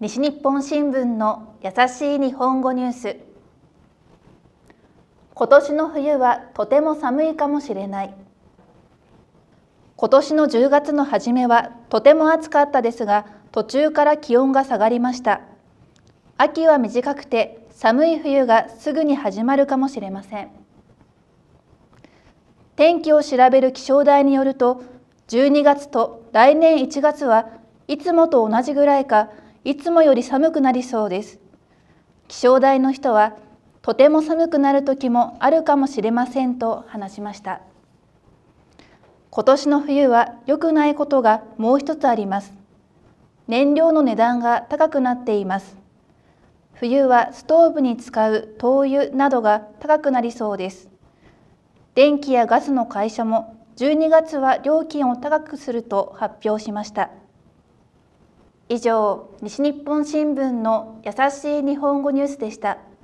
西日本新聞の優しい日本語ニュース。今年の冬はとても寒いかもしれない。今年の10月の初めはとても暑かったですが途中から気温が下がりました。秋は短くて寒い冬がすぐに始まるかもしれません。天気を調べる気象台によると12月と来年1月はいつもと同じぐらいかいつもより寒くなりそうです。気象台の人は、とても寒くなる時もあるかもしれませんと話しました。今年の冬は良くないことがもう一つあります。燃料の値段が高くなっています。冬はストーブに使う灯油などが高くなりそうです。電気やガスの会社も12月は料金を高くすると発表しました。以上、西日本新聞の優しい日本語ニュースでした。